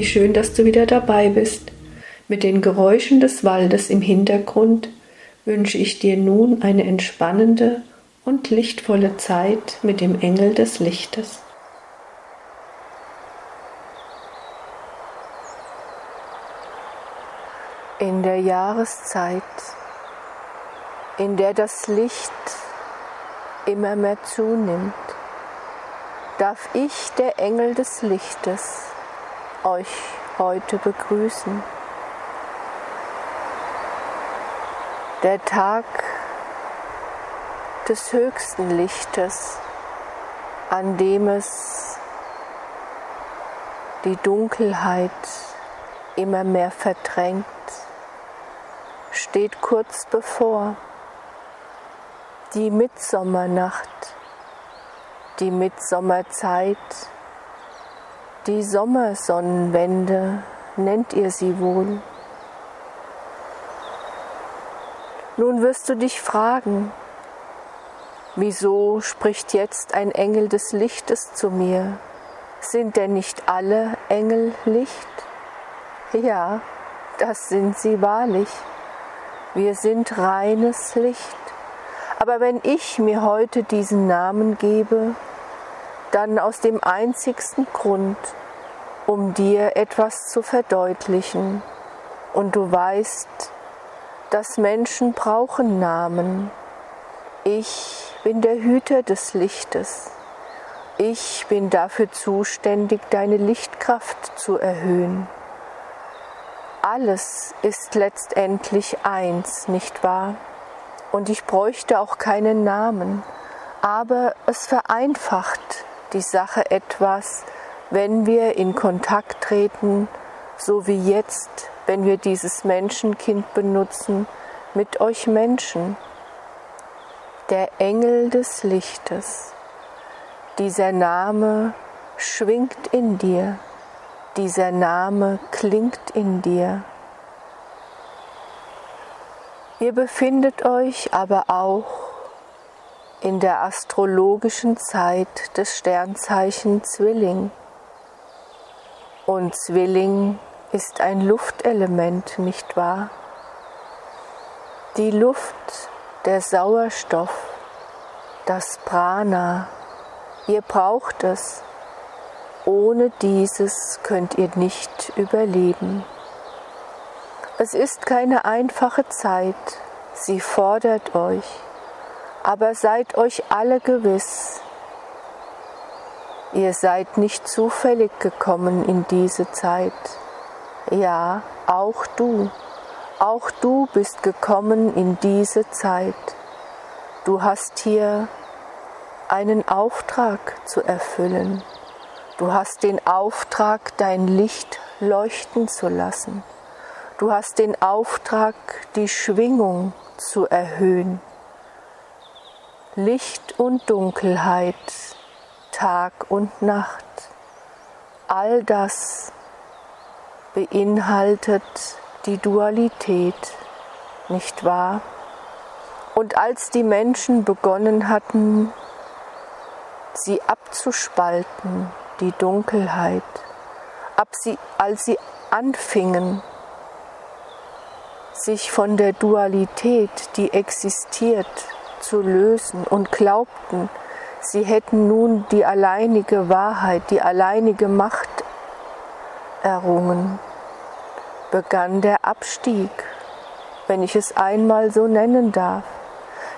Wie schön, dass du wieder dabei bist. Mit den Geräuschen des Waldes im Hintergrund wünsche ich dir nun eine entspannende und lichtvolle Zeit mit dem Engel des Lichtes. In der Jahreszeit, in der das Licht immer mehr zunimmt, darf ich, der Engel des Lichtes, euch heute begrüßen. Der Tag des höchsten Lichtes, an dem es die Dunkelheit immer mehr verdrängt, steht kurz bevor. Die Mitsommernacht, die Mitsommerzeit, die Sommersonnenwende nennt ihr sie wohl. Nun wirst du dich fragen, wieso spricht jetzt ein Engel des Lichtes zu mir? Sind denn nicht alle Engel Licht? Ja, das sind sie wahrlich. Wir sind reines Licht. Aber wenn ich mir heute diesen Namen gebe, dann aus dem einzigsten Grund, um dir etwas zu verdeutlichen. Und du weißt, dass Menschen brauchen Namen. Ich bin der Hüter des Lichtes. Ich bin dafür zuständig, deine Lichtkraft zu erhöhen. Alles ist letztendlich eins, nicht wahr? und ich bräuchte auch keinen Namen, aber es vereinfacht die Sache etwas, wenn wir in Kontakt treten, so wie jetzt, wenn wir dieses Menschenkind benutzen, mit euch Menschen. Der Engel des Lichtes, dieser Name schwingt in dir, dieser Name klingt in dir. Ihr befindet euch aber auch in der astrologischen Zeit des Sternzeichen Zwilling. Und Zwilling ist ein Luftelement, nicht wahr? Die Luft, der Sauerstoff, das Prana, ihr braucht es. Ohne dieses könnt ihr nicht überleben. Es ist keine einfache Zeit, sie fordert euch, aber seid euch alle gewiss, ihr seid nicht zufällig gekommen in diese Zeit. Ja, auch du, auch du bist gekommen in diese Zeit. Du hast hier einen Auftrag zu erfüllen. Du hast den Auftrag, dein Licht leuchten zu lassen. Du hast den Auftrag, die Schwingung zu erhöhen. Licht und Dunkelheit, Tag und Nacht, all das beinhaltet die Dualität, nicht wahr? Und als die Menschen begonnen hatten, sie abzuspalten, die Dunkelheit, ab sie, als sie anfingen, sich von der Dualität, die existiert, zu lösen und glaubten, sie hätten nun die alleinige Wahrheit, die alleinige Macht errungen, begann der Abstieg, wenn ich es einmal so nennen darf.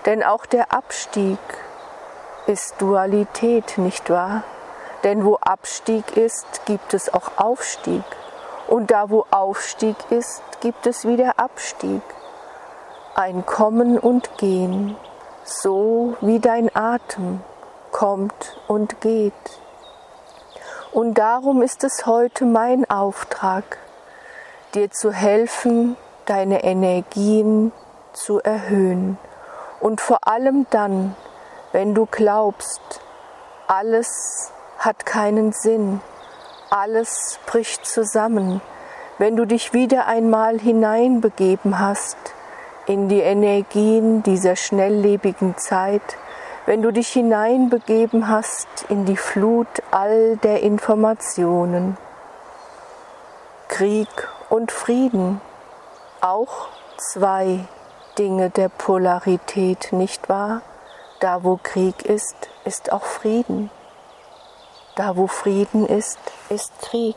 Denn auch der Abstieg ist Dualität, nicht wahr? Denn wo Abstieg ist, gibt es auch Aufstieg. Und da, wo Aufstieg ist, gibt es wieder Abstieg. Ein Kommen und Gehen, so wie dein Atem kommt und geht. Und darum ist es heute mein Auftrag, dir zu helfen, deine Energien zu erhöhen. Und vor allem dann, wenn du glaubst, alles hat keinen Sinn, alles bricht zusammen, wenn du dich wieder einmal hineinbegeben hast in die Energien dieser schnelllebigen Zeit, wenn du dich hineinbegeben hast in die Flut all der Informationen. Krieg und Frieden, auch zwei Dinge der Polarität, nicht wahr? Da wo Krieg ist, ist auch Frieden. Da wo Frieden ist, ist Krieg.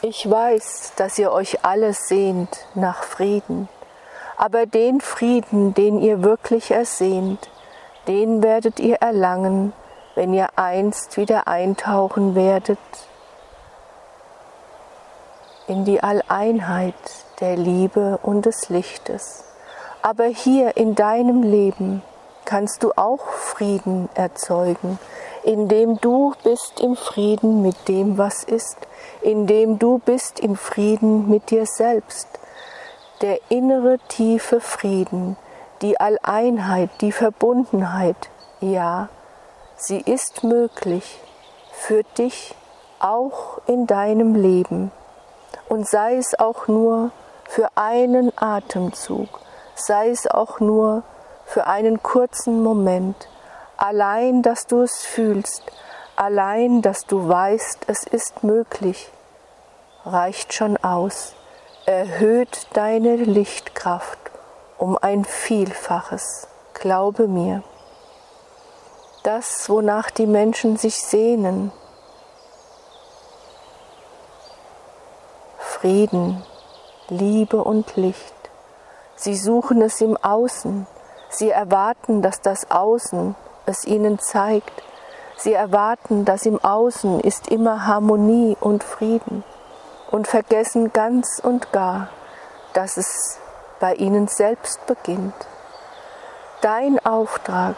Ich weiß, dass ihr euch alle sehnt nach Frieden, aber den Frieden, den ihr wirklich ersehnt, den werdet ihr erlangen, wenn ihr einst wieder eintauchen werdet in die Alleinheit der Liebe und des Lichtes. Aber hier in deinem Leben kannst du auch Frieden erzeugen, indem du bist im Frieden mit dem, was ist, indem du bist im Frieden mit dir selbst. Der innere tiefe Frieden, die Alleinheit, die Verbundenheit, ja, sie ist möglich für dich auch in deinem Leben. Und sei es auch nur für einen Atemzug, sei es auch nur für einen kurzen Moment, allein, dass du es fühlst, allein, dass du weißt, es ist möglich, reicht schon aus, erhöht deine Lichtkraft um ein Vielfaches, glaube mir. Das, wonach die Menschen sich sehnen, Frieden, Liebe und Licht. Sie suchen es im Außen. Sie erwarten, dass das Außen es ihnen zeigt. Sie erwarten, dass im Außen ist immer Harmonie und Frieden und vergessen ganz und gar, dass es bei ihnen selbst beginnt. Dein Auftrag,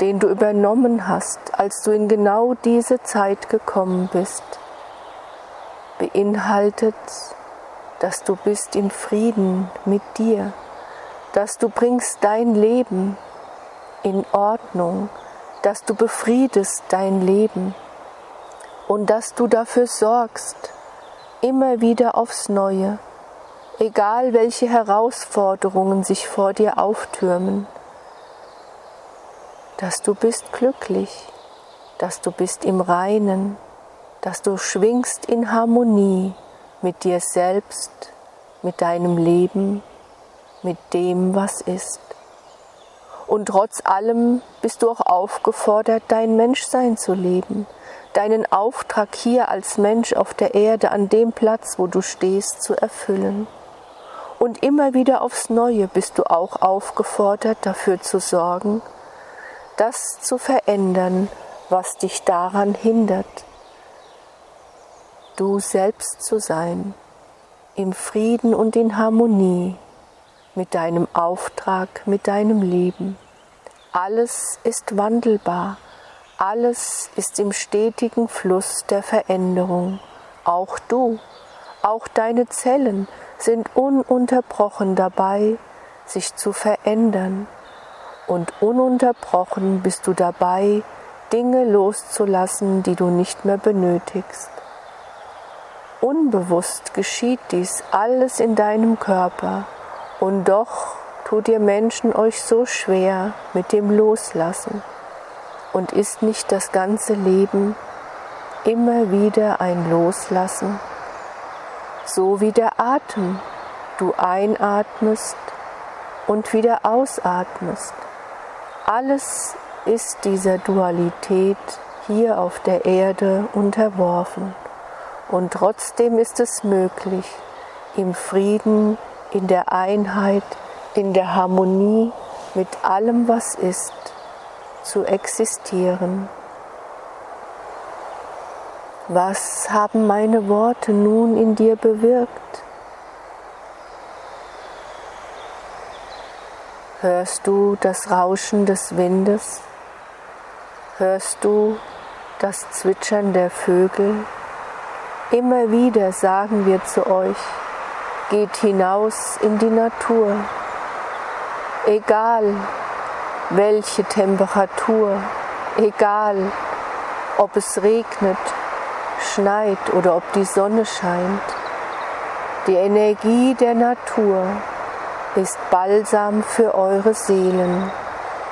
den du übernommen hast, als du in genau diese Zeit gekommen bist, beinhaltet, dass du bist in Frieden mit dir, dass du bringst dein Leben in Ordnung, dass du befriedest dein Leben und dass du dafür sorgst, immer wieder aufs Neue, egal welche Herausforderungen sich vor dir auftürmen, dass du bist glücklich, dass du bist im Reinen, dass du schwingst in Harmonie mit dir selbst, mit deinem Leben, mit dem, was ist. Und trotz allem bist du auch aufgefordert, dein Menschsein zu leben, deinen Auftrag hier als Mensch auf der Erde an dem Platz, wo du stehst, zu erfüllen. Und immer wieder aufs Neue bist du auch aufgefordert, dafür zu sorgen, das zu verändern, was dich daran hindert, du selbst zu sein, im Frieden und in Harmonie mit deinem Auftrag, mit deinem Leben. Alles ist wandelbar, alles ist im stetigen Fluss der Veränderung, auch du, auch deine Zellen sind ununterbrochen dabei, sich zu verändern, und ununterbrochen bist du dabei, Dinge loszulassen, die du nicht mehr benötigst. Unbewusst geschieht dies alles in deinem Körper und doch tut ihr Menschen euch so schwer mit dem Loslassen. Und ist nicht das ganze Leben immer wieder ein Loslassen? So wie der Atem, du einatmest und wieder ausatmest. Alles ist dieser Dualität hier auf der Erde unterworfen. Und trotzdem ist es möglich, im Frieden, in der Einheit, in der Harmonie mit allem, was ist, zu existieren. Was haben meine Worte nun in dir bewirkt? Hörst du das Rauschen des Windes? Hörst du das Zwitschern der Vögel? Immer wieder sagen wir zu euch, geht hinaus in die Natur, egal welche Temperatur, egal ob es regnet, schneit oder ob die Sonne scheint. Die Energie der Natur ist Balsam für eure Seelen,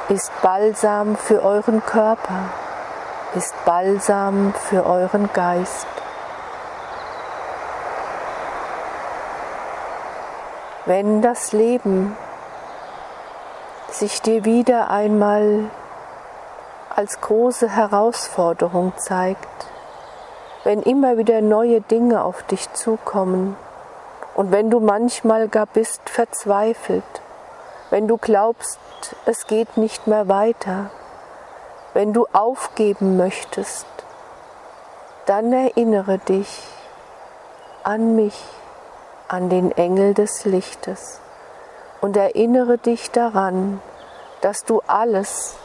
ist Balsam für euren Körper, ist Balsam für euren Geist. Wenn das Leben sich dir wieder einmal als große Herausforderung zeigt, wenn immer wieder neue Dinge auf dich zukommen und wenn du manchmal gar bist verzweifelt, wenn du glaubst, es geht nicht mehr weiter, wenn du aufgeben möchtest, dann erinnere dich an mich, an den Engel des Lichtes und erinnere dich daran, dass du alles,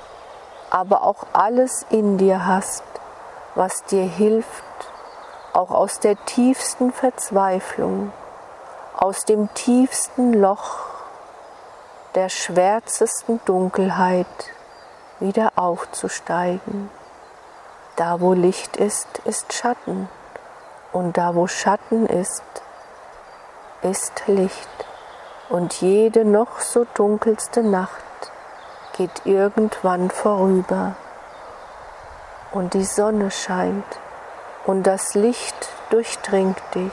aber auch alles in dir hast, was dir hilft, auch aus der tiefsten Verzweiflung, aus dem tiefsten Loch, der schwärzesten Dunkelheit wieder aufzusteigen. Da wo Licht ist, ist Schatten, und da wo Schatten ist, ist Licht und jede noch so dunkelste Nacht geht irgendwann vorüber und die Sonne scheint und das Licht durchdringt dich.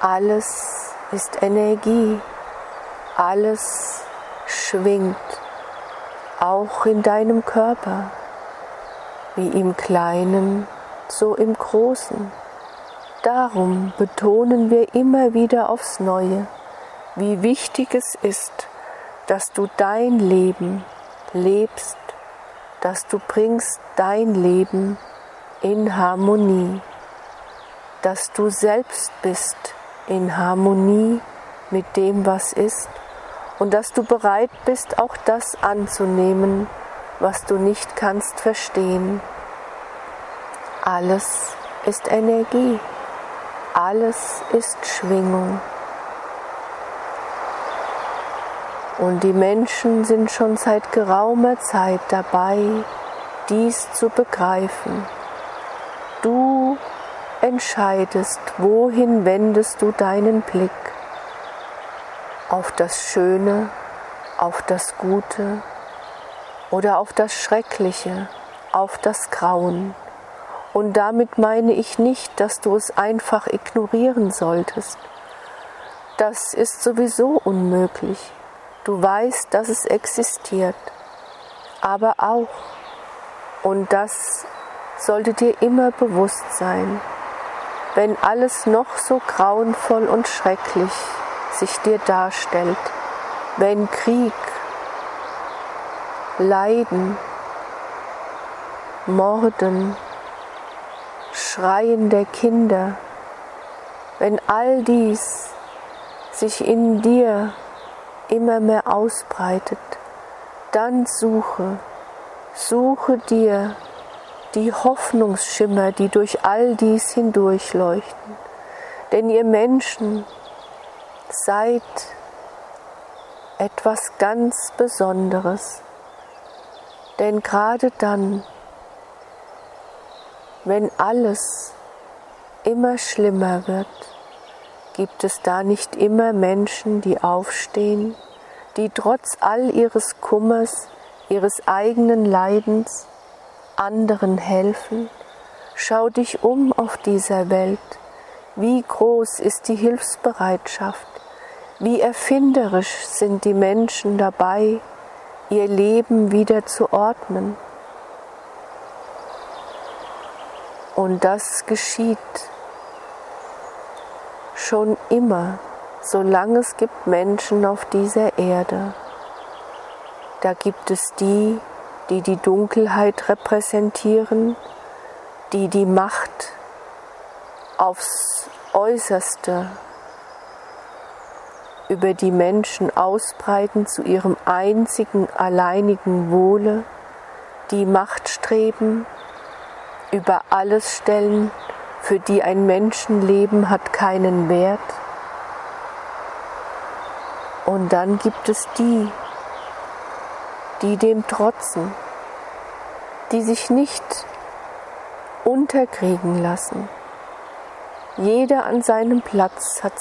Alles ist Energie, alles schwingt, auch in deinem Körper, wie im Kleinen, so im Großen. Darum betonen wir immer wieder aufs Neue, wie wichtig es ist, dass du dein Leben lebst, dass du bringst dein Leben in Harmonie, dass du selbst bist in Harmonie mit dem, was ist und dass du bereit bist, auch das anzunehmen, was du nicht kannst verstehen. Alles ist Energie. Alles ist Schwingung. Und die Menschen sind schon seit geraumer Zeit dabei, dies zu begreifen. Du entscheidest, wohin wendest du deinen Blick. Auf das Schöne, auf das Gute oder auf das Schreckliche, auf das Grauen. Und damit meine ich nicht, dass du es einfach ignorieren solltest. Das ist sowieso unmöglich. Du weißt, dass es existiert. Aber auch, und das sollte dir immer bewusst sein, wenn alles noch so grauenvoll und schrecklich sich dir darstellt, wenn Krieg, Leiden, Morden, Schreien der Kinder, wenn all dies sich in dir immer mehr ausbreitet, dann suche, suche dir die Hoffnungsschimmer, die durch all dies hindurchleuchten. Denn ihr Menschen seid etwas ganz Besonderes. Denn gerade dann, wenn alles immer schlimmer wird, gibt es da nicht immer Menschen, die aufstehen, die trotz all ihres Kummers, ihres eigenen Leidens anderen helfen? Schau dich um auf dieser Welt. Wie groß ist die Hilfsbereitschaft? Wie erfinderisch sind die Menschen dabei, ihr Leben wieder zu ordnen? Und das geschieht schon immer, solange es gibt Menschen auf dieser Erde. Da gibt es die, die die Dunkelheit repräsentieren, die die Macht aufs äußerste über die Menschen ausbreiten zu ihrem einzigen, alleinigen Wohle, die Macht streben, über alles stellen, für die ein Menschenleben hat keinen Wert. Und dann gibt es die, die dem trotzen, die sich nicht unterkriegen lassen. Jeder an seinem Platz hat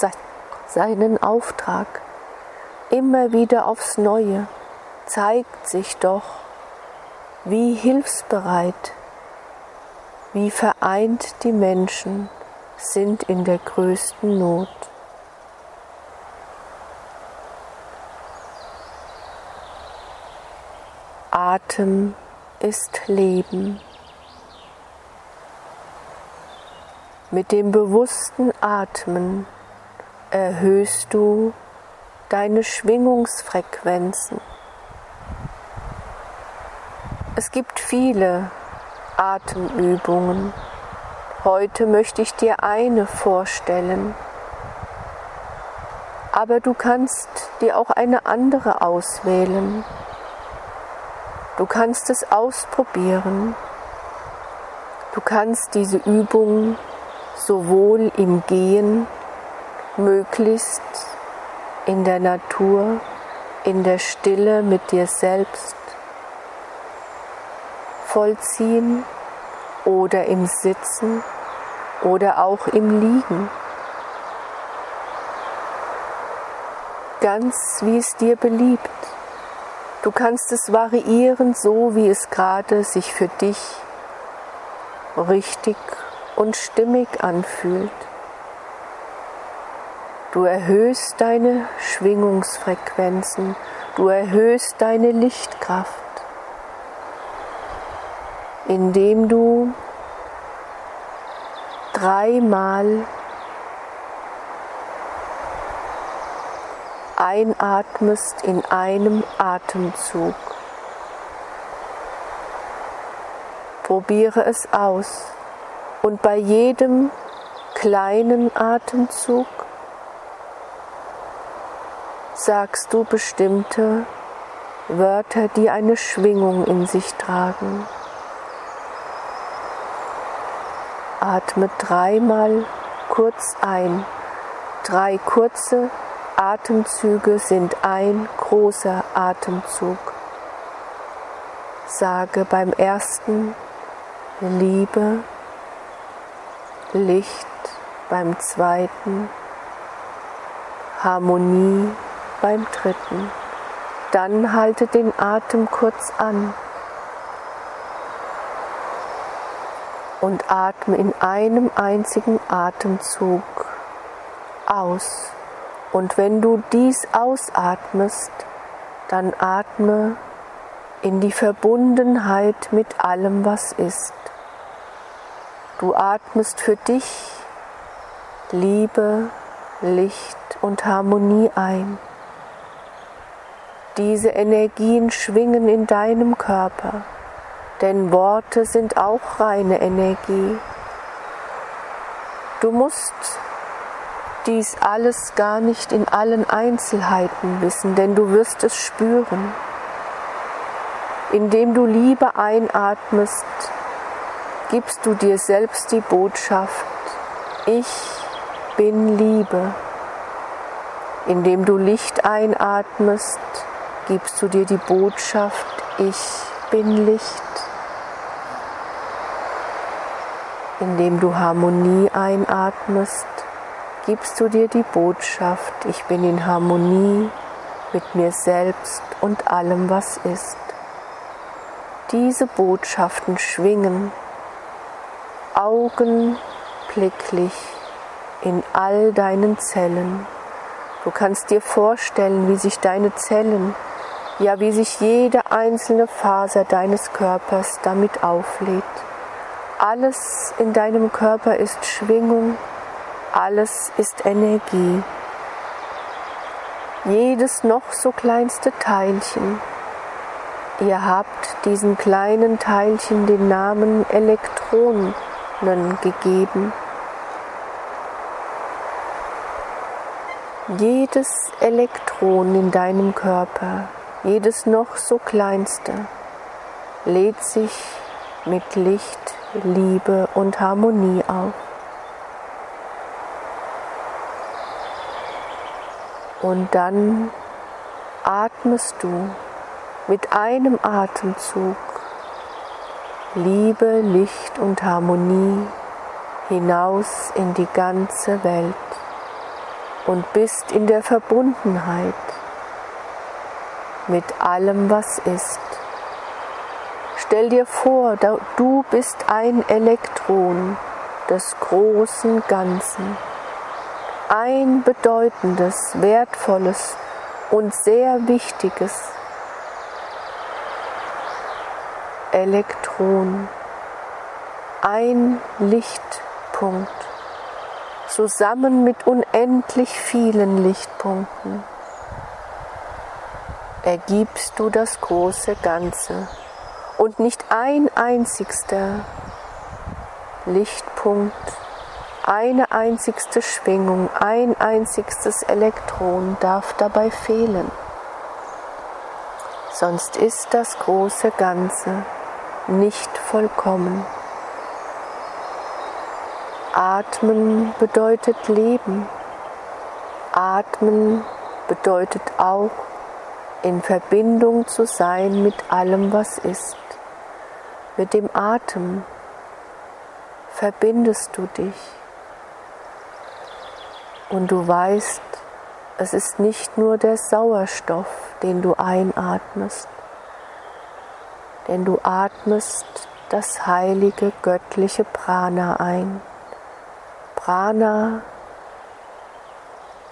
seinen Auftrag. Immer wieder aufs Neue zeigt sich doch, wie hilfsbereit wie vereint die Menschen sind in der größten Not. Atem ist Leben. Mit dem bewussten Atmen erhöhst du deine Schwingungsfrequenzen. Es gibt viele Atemübungen. Heute möchte ich dir eine vorstellen. Aber du kannst dir auch eine andere auswählen. Du kannst es ausprobieren. Du kannst diese Übung sowohl im Gehen, möglichst in der Natur, in der Stille mit dir selbst vollziehen oder im Sitzen oder auch im Liegen. Ganz wie es dir beliebt. Du kannst es variieren, so wie es gerade sich für dich richtig und stimmig anfühlt. Du erhöhst deine Schwingungsfrequenzen, du erhöhst deine Lichtkraft, indem du dreimal einatmest in einem Atemzug. Probiere es aus und bei jedem kleinen Atemzug sagst du bestimmte Wörter, die eine Schwingung in sich tragen. Atme dreimal kurz ein. Drei kurze Atemzüge sind ein großer Atemzug. Sage beim ersten Liebe, Licht, beim zweiten Harmonie, beim dritten. Dann halte den Atem kurz an und atme in einem einzigen Atemzug aus. Und wenn du dies ausatmest, dann atme in die Verbundenheit mit allem, was ist. Du atmest für dich Liebe, Licht und Harmonie ein. Diese Energien schwingen in deinem Körper, denn Worte sind auch reine Energie. Du musst dies alles gar nicht in allen Einzelheiten wissen, denn du wirst es spüren. Indem du Liebe einatmest, gibst du dir selbst die Botschaft, ich bin Liebe. Indem du Licht einatmest, gibst du dir die Botschaft, ich bin Licht. Indem du Harmonie einatmest, gibst du dir die Botschaft, ich bin in Harmonie mit mir selbst und allem, was ist. Diese Botschaften schwingen augenblicklich in all deinen Zellen. Du kannst dir vorstellen, wie sich deine Zellen ja wie sich jede einzelne Faser deines Körpers damit auflädt. Alles in deinem Körper ist Schwingung, alles ist Energie. Jedes noch so kleinste Teilchen. Ihr habt diesen kleinen Teilchen den Namen Elektronen gegeben. Jedes Elektron in deinem Körper jedes noch so kleinste lädt sich mit Licht, Liebe und Harmonie auf. Und dann atmest du mit einem Atemzug Liebe, Licht und Harmonie hinaus in die ganze Welt und bist in der Verbundenheit mit allem, was ist. Stell dir vor, du bist ein Elektron des großen Ganzen, ein bedeutendes, wertvolles und sehr wichtiges. Elektron, ein Lichtpunkt, zusammen mit unendlich vielen Lichtpunkten ergibst du das große Ganze und nicht ein einzigster Lichtpunkt, eine einzigste Schwingung, ein einzigstes Elektron darf dabei fehlen. Sonst ist das große Ganze nicht vollkommen. Atmen bedeutet Leben. Atmen bedeutet auch in Verbindung zu sein mit allem, was ist. Mit dem Atem verbindest du dich und du weißt, es ist nicht nur der Sauerstoff, den du einatmest, denn du atmest das heilige göttliche Prana ein. Prana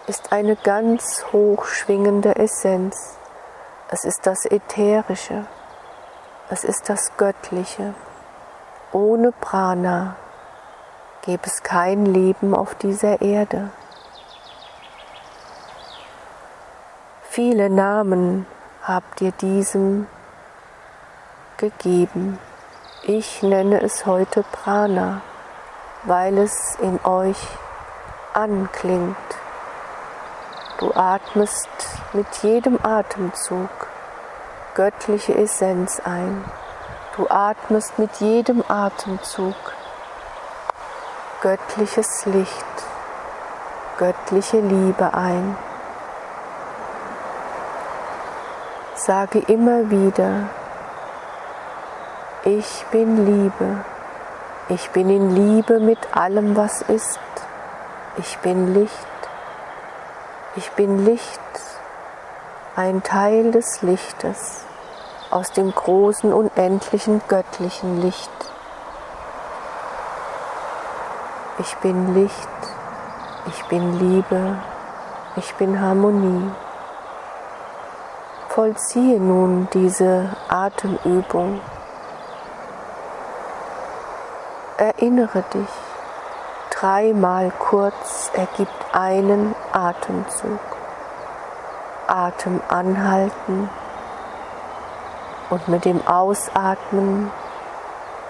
ist eine ganz hochschwingende Essenz. Es ist das Ätherische. Es ist das Göttliche. Ohne Prana gäbe es kein Leben auf dieser Erde. Viele Namen habt ihr diesem gegeben. Ich nenne es heute Prana, weil es in euch anklingt. Du atmest mit jedem Atemzug göttliche Essenz ein. Du atmest mit jedem Atemzug göttliches Licht, göttliche Liebe ein. Sage immer wieder, ich bin Liebe. Ich bin in Liebe mit allem, was ist. Ich bin Licht. Ich bin Licht, ein Teil des Lichtes aus dem großen, unendlichen, göttlichen Licht. Ich bin Licht, ich bin Liebe, ich bin Harmonie. Vollziehe nun diese Atemübung. Erinnere dich dreimal kurz ergibt einen Atemzug. Atem anhalten und mit dem Ausatmen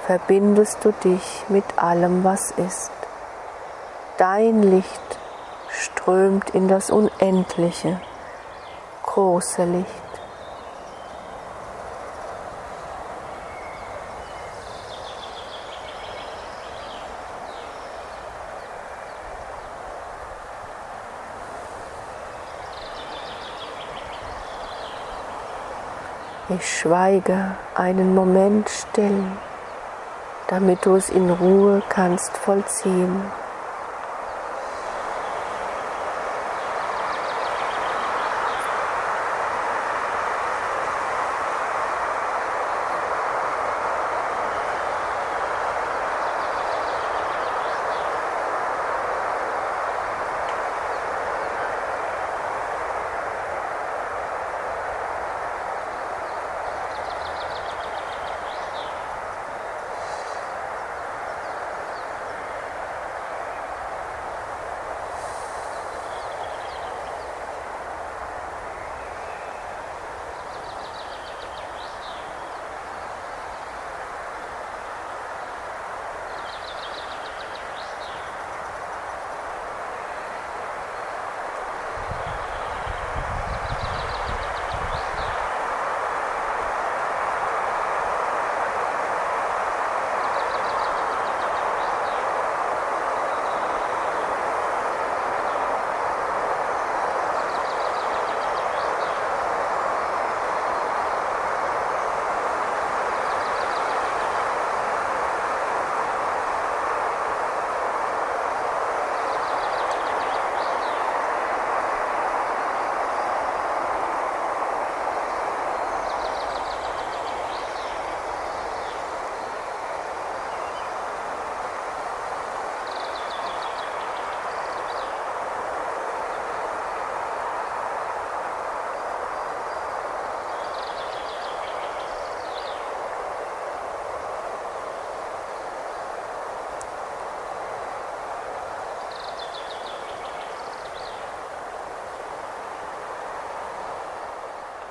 verbindest du dich mit allem, was ist. Dein Licht strömt in das Unendliche, große Licht. Ich schweige einen Moment still, damit du es in Ruhe kannst vollziehen.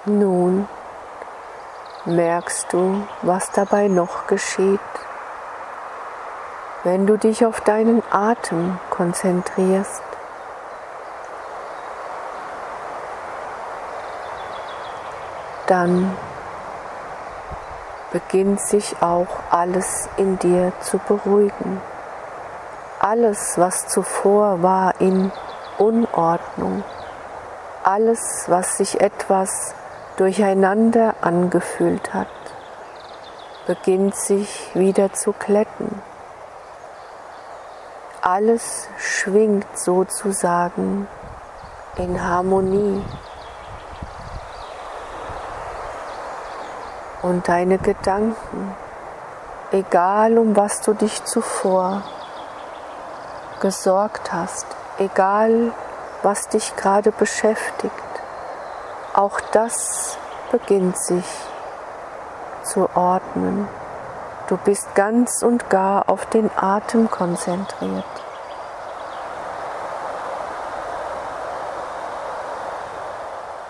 Nun merkst du, was dabei noch geschieht, wenn du dich auf deinen Atem konzentrierst. Dann beginnt sich auch alles in dir zu beruhigen. Alles, was zuvor war in Unordnung, alles, was sich etwas durcheinander angefühlt hat, beginnt sich wieder zu glätten. Alles schwingt sozusagen in Harmonie. Und deine Gedanken, egal um was du dich zuvor gesorgt hast, egal was dich gerade beschäftigt, auch das beginnt sich zu ordnen. Du bist ganz und gar auf den Atem konzentriert.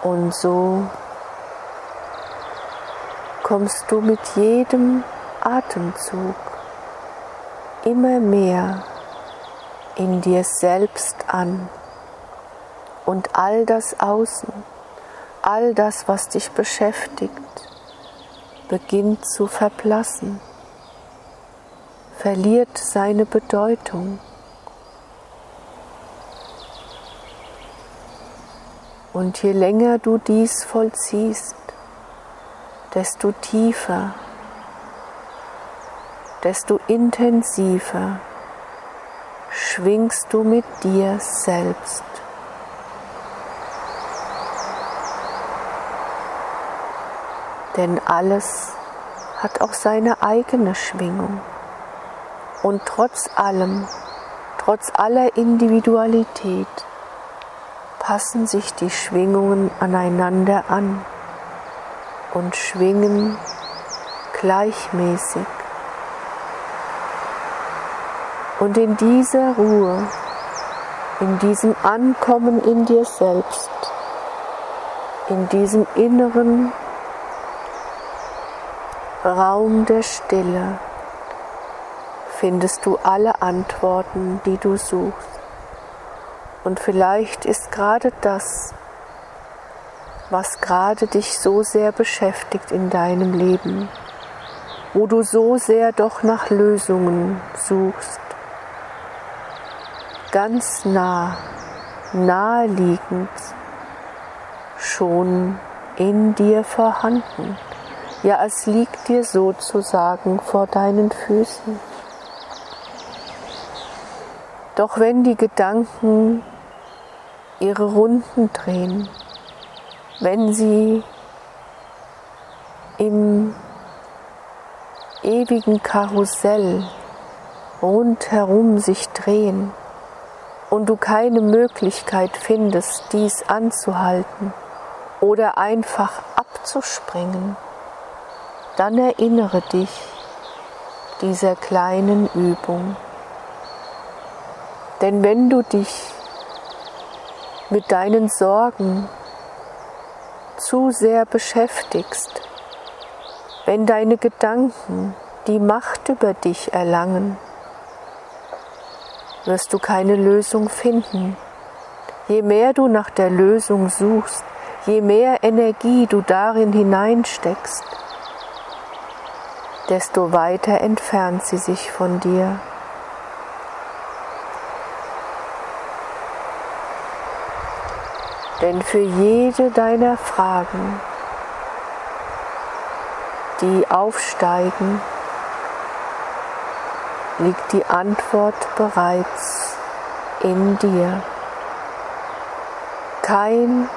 Und so kommst du mit jedem Atemzug immer mehr in dir selbst an und all das Außen all das, was dich beschäftigt, beginnt zu verblassen, verliert seine Bedeutung. Und je länger du dies vollziehst, desto tiefer, desto intensiver schwingst du mit dir selbst. Denn alles hat auch seine eigene Schwingung. Und trotz allem, trotz aller Individualität, passen sich die Schwingungen aneinander an und schwingen gleichmäßig. Und in dieser Ruhe, in diesem Ankommen in dir selbst, in diesem inneren Raum der Stille findest du alle Antworten, die du suchst. Und vielleicht ist gerade das, was gerade dich so sehr beschäftigt in deinem Leben, wo du so sehr doch nach Lösungen suchst, ganz nah, naheliegend, schon in dir vorhanden. Ja, es liegt dir sozusagen vor deinen Füßen. Doch wenn die Gedanken ihre Runden drehen, wenn sie im ewigen Karussell rundherum sich drehen und du keine Möglichkeit findest, dies anzuhalten oder einfach abzuspringen, dann erinnere dich dieser kleinen Übung. Denn wenn du dich mit deinen Sorgen zu sehr beschäftigst, wenn deine Gedanken die Macht über dich erlangen, wirst du keine Lösung finden. Je mehr du nach der Lösung suchst, je mehr Energie du darin hineinsteckst, desto weiter entfernt sie sich von dir. Denn für jede deiner Fragen, die aufsteigen, liegt die Antwort bereits in dir. Kein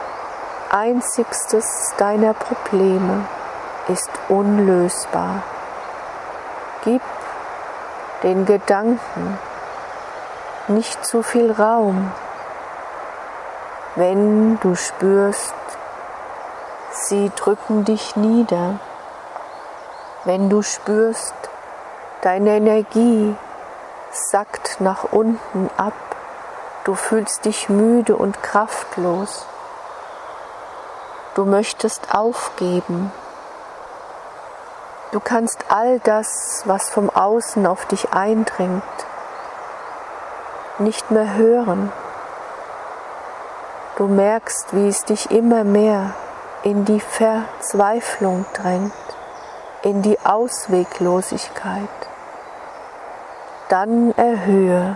einzigstes deiner Probleme ist unlösbar. Gib den Gedanken nicht zu viel Raum, wenn du spürst, sie drücken dich nieder, wenn du spürst, deine Energie sackt nach unten ab, du fühlst dich müde und kraftlos, Du möchtest aufgeben. Du kannst all das, was vom Außen auf dich eindringt, nicht mehr hören. Du merkst, wie es dich immer mehr in die Verzweiflung drängt, in die Ausweglosigkeit. Dann erhöhe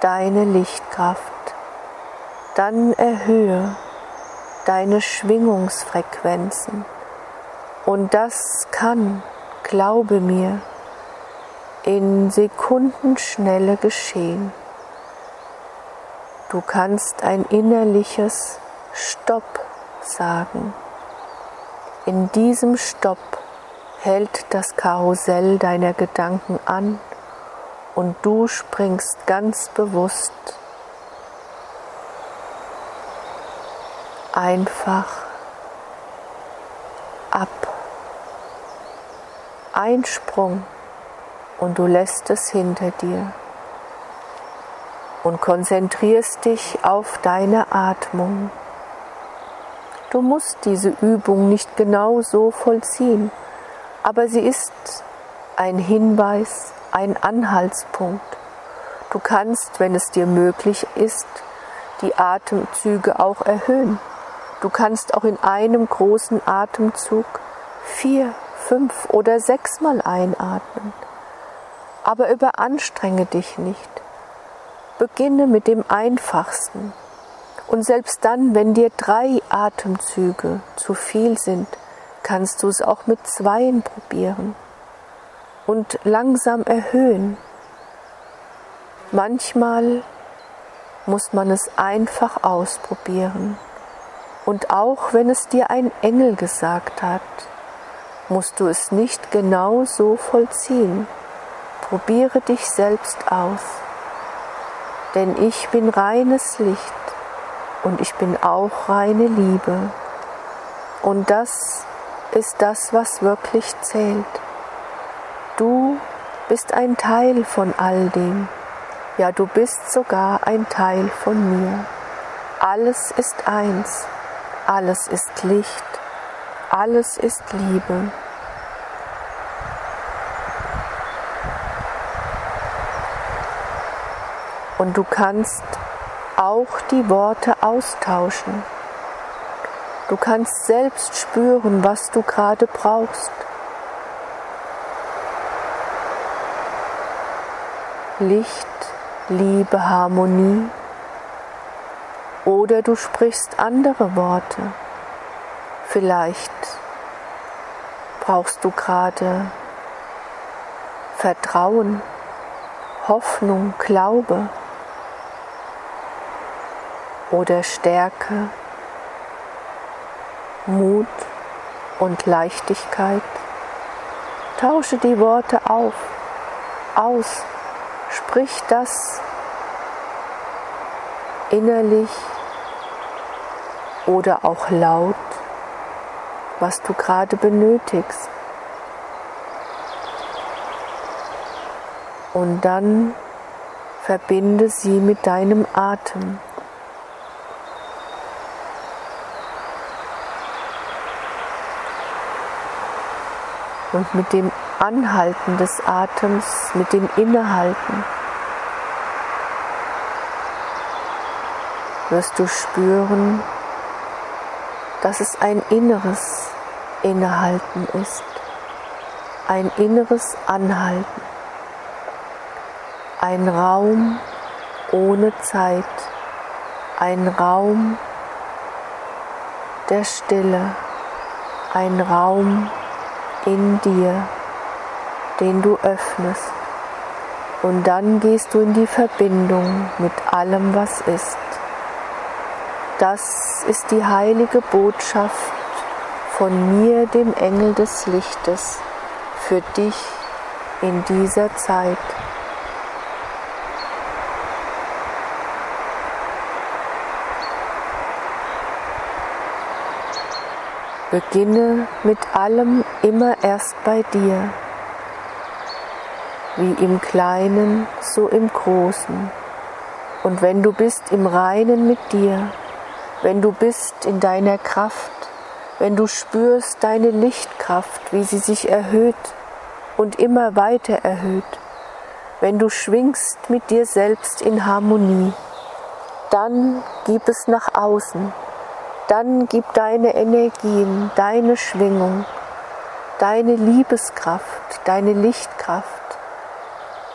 deine Lichtkraft, dann erhöhe deine Schwingungsfrequenzen. Und das kann, glaube mir, in Sekundenschnelle geschehen. Du kannst ein innerliches Stopp sagen. In diesem Stopp hält das Karussell deiner Gedanken an und du springst ganz bewusst einfach Ein Sprung und du lässt es hinter dir und konzentrierst dich auf deine Atmung. Du musst diese Übung nicht genau so vollziehen, aber sie ist ein Hinweis, ein Anhaltspunkt. Du kannst, wenn es dir möglich ist, die Atemzüge auch erhöhen. Du kannst auch in einem großen Atemzug vier, fünf oder sechsmal einatmen aber überanstrenge dich nicht. Beginne mit dem Einfachsten. Und selbst dann, wenn dir drei Atemzüge zu viel sind, kannst du es auch mit zweien probieren und langsam erhöhen. Manchmal muss man es einfach ausprobieren. Und auch wenn es dir ein Engel gesagt hat, musst du es nicht genau so vollziehen. Probiere dich selbst aus, denn ich bin reines Licht und ich bin auch reine Liebe. Und das ist das, was wirklich zählt. Du bist ein Teil von all dem. Ja, du bist sogar ein Teil von mir. Alles ist eins. Alles ist Licht. Alles ist Liebe. Und du kannst auch die Worte austauschen. Du kannst selbst spüren, was du gerade brauchst. Licht, Liebe, Harmonie. Oder du sprichst andere Worte. Vielleicht brauchst du gerade Vertrauen, Hoffnung, Glaube oder Stärke, Mut und Leichtigkeit. Tausche die Worte auf, aus, sprich das innerlich oder auch laut, was du gerade benötigst. Und dann verbinde sie mit deinem Atem. und mit dem Anhalten des Atems, mit dem Innehalten, wirst du spüren, dass es ein inneres Innehalten ist, ein inneres Anhalten, ein Raum ohne Zeit, ein Raum der Stille, ein Raum in dir, den du öffnest. Und dann gehst du in die Verbindung mit allem, was ist. Das ist die heilige Botschaft von mir, dem Engel des Lichtes, für dich in dieser Zeit. Beginne mit allem immer erst bei dir, wie im Kleinen, so im Großen. Und wenn du bist im Reinen mit dir, wenn du bist in deiner Kraft, wenn du spürst deine Lichtkraft, wie sie sich erhöht und immer weiter erhöht, wenn du schwingst mit dir selbst in Harmonie, dann gib es nach außen, dann gib deine Energien, deine Schwingung, deine Liebeskraft, deine Lichtkraft,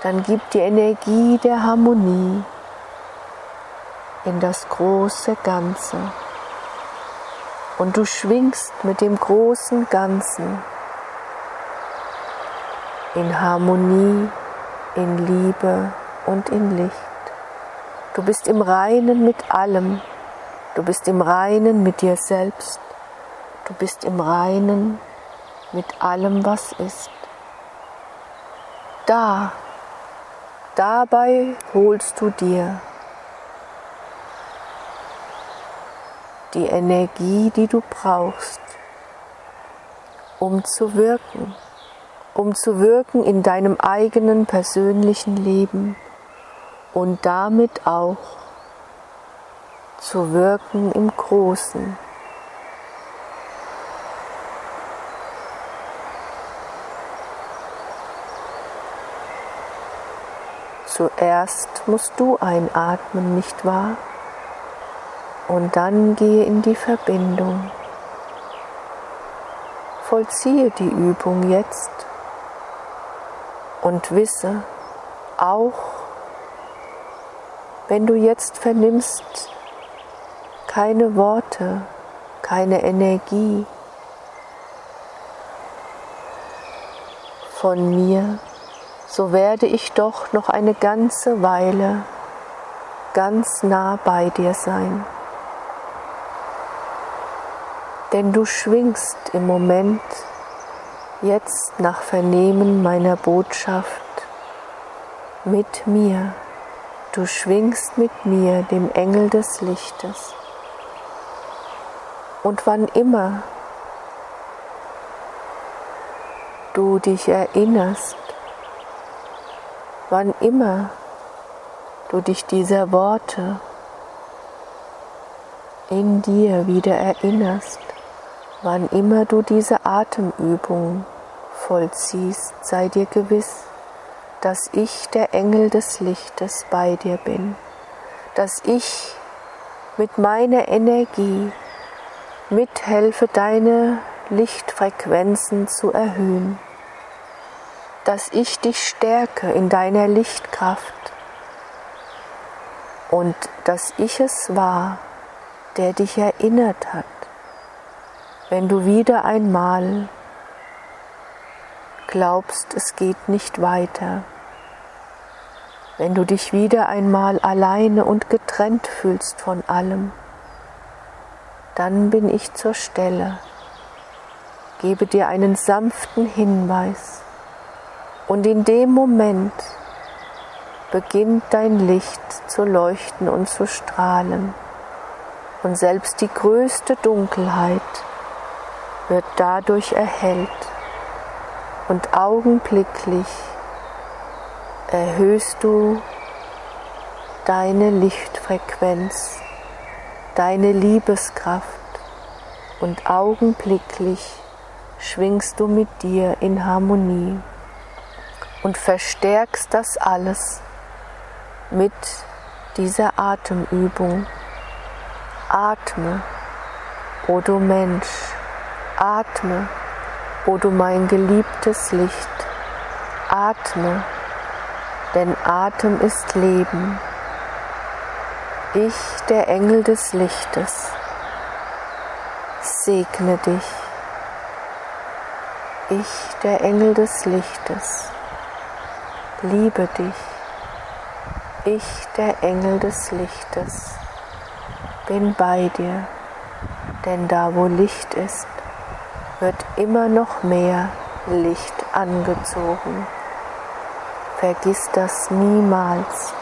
dann gib die Energie der Harmonie in das große Ganze. Und du schwingst mit dem großen Ganzen in Harmonie, in Liebe und in Licht. Du bist im Reinen mit allem. Du bist im Reinen mit dir selbst. Du bist im Reinen mit allem, was ist. Da, dabei holst du dir die Energie, die du brauchst, um zu wirken, um zu wirken in deinem eigenen persönlichen Leben und damit auch zu wirken im Großen. Zuerst musst du einatmen, nicht wahr? Und dann gehe in die Verbindung. Vollziehe die Übung jetzt und wisse, auch wenn du jetzt vernimmst, keine Worte, keine Energie von mir, so werde ich doch noch eine ganze Weile ganz nah bei dir sein. Denn du schwingst im Moment jetzt nach Vernehmen meiner Botschaft mit mir. Du schwingst mit mir, dem Engel des Lichtes. Und wann immer du dich erinnerst, wann immer du dich dieser Worte in dir wieder erinnerst, wann immer du diese Atemübung vollziehst, sei dir gewiss, dass ich der Engel des Lichtes bei dir bin, dass ich mit meiner Energie mithelfe, deine Lichtfrequenzen zu erhöhen, dass ich dich stärke in deiner Lichtkraft. Und dass ich es war, der dich erinnert hat, wenn du wieder einmal glaubst, es geht nicht weiter, wenn du dich wieder einmal alleine und getrennt fühlst von allem, dann bin ich zur Stelle, gebe dir einen sanften Hinweis. Und in dem Moment beginnt dein Licht zu leuchten und zu strahlen. Und selbst die größte Dunkelheit wird dadurch erhellt und augenblicklich erhöhst du deine Lichtfrequenz, deine Liebeskraft und augenblicklich schwingst du mit dir in Harmonie und verstärkst das alles mit dieser Atemübung. Atme, o du Mensch, atme, o du mein geliebtes Licht, atme, denn Atem ist Leben. Ich, der Engel des Lichtes, segne dich. Ich, der Engel des Lichtes, liebe dich. Ich, der Engel des Lichtes, bin bei dir, denn da wo Licht ist, wird immer noch mehr Licht angezogen. Vergiss das niemals.